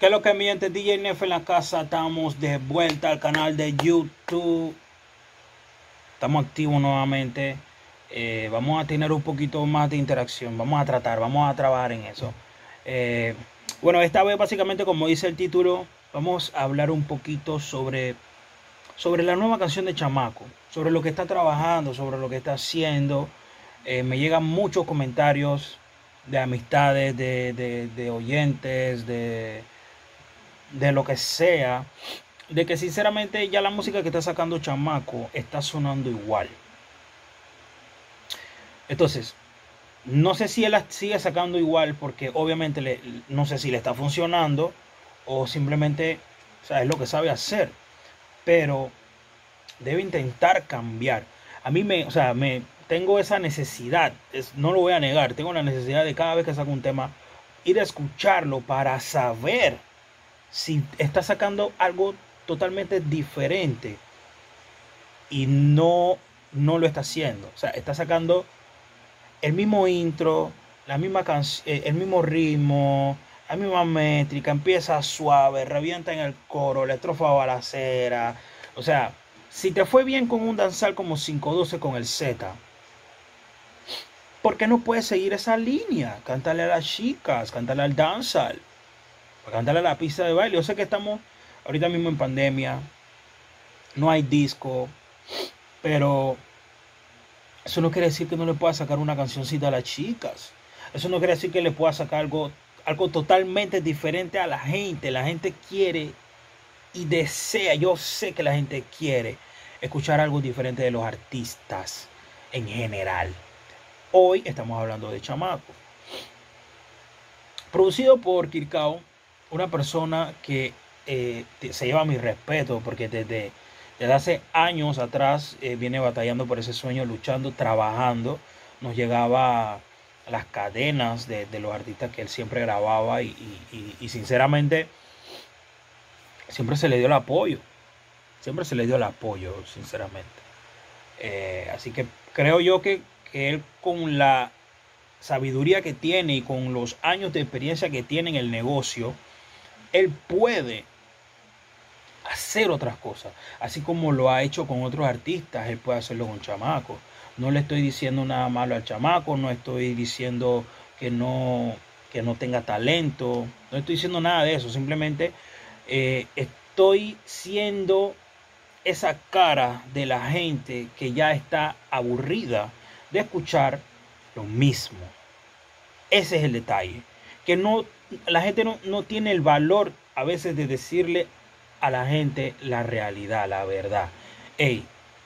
¿Qué es lo que mi gente DJ Nef en la casa? Estamos de vuelta al canal de YouTube. Estamos activos nuevamente. Eh, vamos a tener un poquito más de interacción. Vamos a tratar, vamos a trabajar en eso. Eh, bueno, esta vez básicamente como dice el título, vamos a hablar un poquito sobre, sobre la nueva canción de Chamaco. Sobre lo que está trabajando, sobre lo que está haciendo. Eh, me llegan muchos comentarios de amistades, de, de oyentes, de de lo que sea, de que sinceramente ya la música que está sacando Chamaco está sonando igual. Entonces, no sé si él sigue sacando igual porque obviamente le, no sé si le está funcionando o simplemente es lo que sabe hacer. Pero debe intentar cambiar. A mí me, o sea, me tengo esa necesidad, es, no lo voy a negar, tengo la necesidad de cada vez que saco un tema ir a escucharlo para saber si está sacando algo totalmente diferente y no, no lo está haciendo. O sea, está sacando el mismo intro, la misma eh, el mismo ritmo, la misma métrica, empieza suave, revienta en el coro, la estrofa balacera. O sea, si te fue bien con un danzal como 512 con el Z, ¿por qué no puedes seguir esa línea? Cántale a las chicas, cántale al danzal para cantarle la pista de baile. Yo sé que estamos ahorita mismo en pandemia, no hay disco, pero eso no quiere decir que no le pueda sacar una cancioncita a las chicas. Eso no quiere decir que le pueda sacar algo, algo totalmente diferente a la gente. La gente quiere y desea, yo sé que la gente quiere escuchar algo diferente de los artistas en general. Hoy estamos hablando de Chamaco. Producido por Kirkao, una persona que eh, se lleva mi respeto porque desde, hace años atrás eh, viene batallando por ese sueño, luchando, trabajando. Nos llegaba las cadenas de, los artistas que él siempre grababa y, sinceramente siempre se le dio el apoyo. Siempre se le dio el apoyo, sinceramente. Eh, así que creo yo que, que él con la sabiduría que tiene y con los años de experiencia que tiene en el negocio, él puede hacer otras cosas, así como lo ha hecho con otros artistas, él puede hacerlo con Chamaco. No le estoy diciendo nada malo al Chamaco, no estoy diciendo que no, que no tenga talento, no estoy diciendo nada de eso, simplemente eh, estoy siendo esa cara de la gente que ya está aburrida de escuchar lo mismo. Ese es el detalle, que no la gente no, tiene el valor a veces de decirle a la gente la realidad, la verdad. Ey,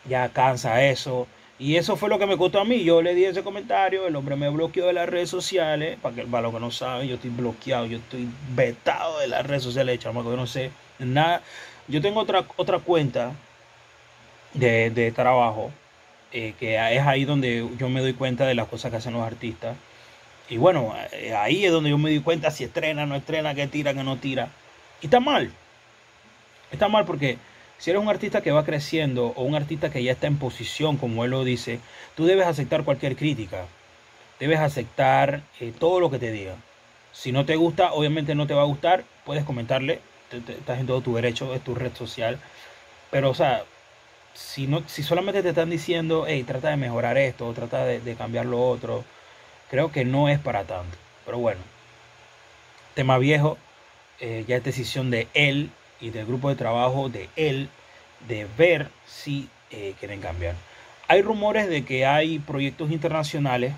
ya cansa eso. Y eso fue lo que me costó a mí. Yo le di ese comentario, el hombre me bloqueó de las redes sociales. Para que para los que no saben, yo estoy bloqueado, yo estoy vetado de las redes sociales, chamaco. Yo no sé nada. Yo tengo otra, otra cuenta de, trabajo, eh, que es ahí donde yo me doy cuenta de las cosas que hacen los artistas. Y bueno, eh, ahí es donde yo me di cuenta si estrena, no estrena, que tira, que no tira. Y está mal. Está mal porque si eres un artista que va creciendo o un artista que ya está en posición, como él lo dice, tú debes aceptar cualquier crítica. Debes aceptar eh, todo lo que te diga. Si no te gusta, obviamente no te va a gustar, puedes comentarle, estás en todo tu derecho, es tu red social. Pero, o sea, si, no, si solamente te están diciendo, hey, trata de mejorar esto, trata de cambiar lo otro, creo que no es para tanto. Pero bueno, tema viejo, eh, ya es decisión de él y del grupo de trabajo de él de ver si eh, quieren cambiar. Hay rumores de que hay proyectos internacionales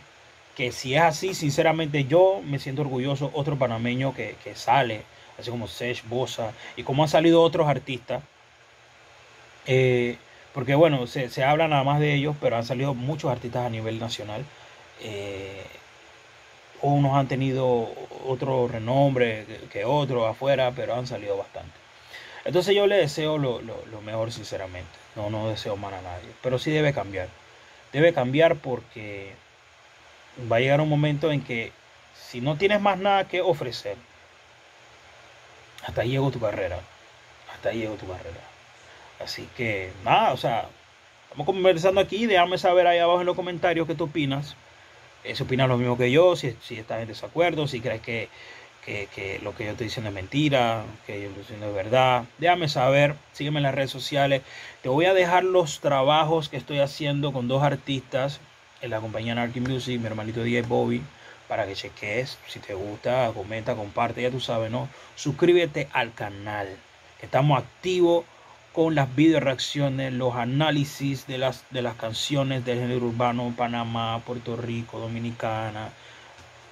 que si es así, sinceramente yo me siento orgulloso, otro panameño que, sale, así como Sech, Bosa, y como han salido otros artistas. Eh, porque bueno, se, se, habla nada más de ellos, pero han salido muchos artistas a nivel nacional. Eh, unos han tenido otro renombre que otros afuera, pero han salido bastante. Entonces yo le deseo lo, mejor sinceramente. No, no deseo mal a nadie. Pero sí debe cambiar. Debe cambiar porque va a llegar un momento en que si no tienes más nada que ofrecer, hasta ahí llegó tu carrera. Hasta ahí llegó tu carrera. Así que nada, o sea, estamos conversando aquí. Déjame saber ahí abajo en los comentarios qué tú opinas. Si opinas lo mismo que yo, si, si estás en desacuerdo, si crees que, que, lo que yo estoy diciendo es mentira, que yo estoy diciendo es verdad. Déjame saber, sígueme en las redes sociales. Te voy a dejar los trabajos que estoy haciendo con dos artistas en la compañía Narky Music, mi hermanito DJ Bobby, para que cheques. Si te gusta, comenta, comparte, ya tú sabes, ¿no? Suscríbete al canal. Estamos activos con las video reacciones, los análisis de las, de las canciones del género urbano, Panamá, Puerto Rico, Dominicana.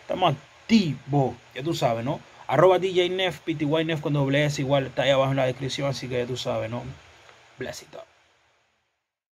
Estamos activos, ya tú sabes, ¿no? Arroba DJ Nef, con doble igual está ahí abajo en la descripción, así que ya tú sabes, ¿no? Bless it up.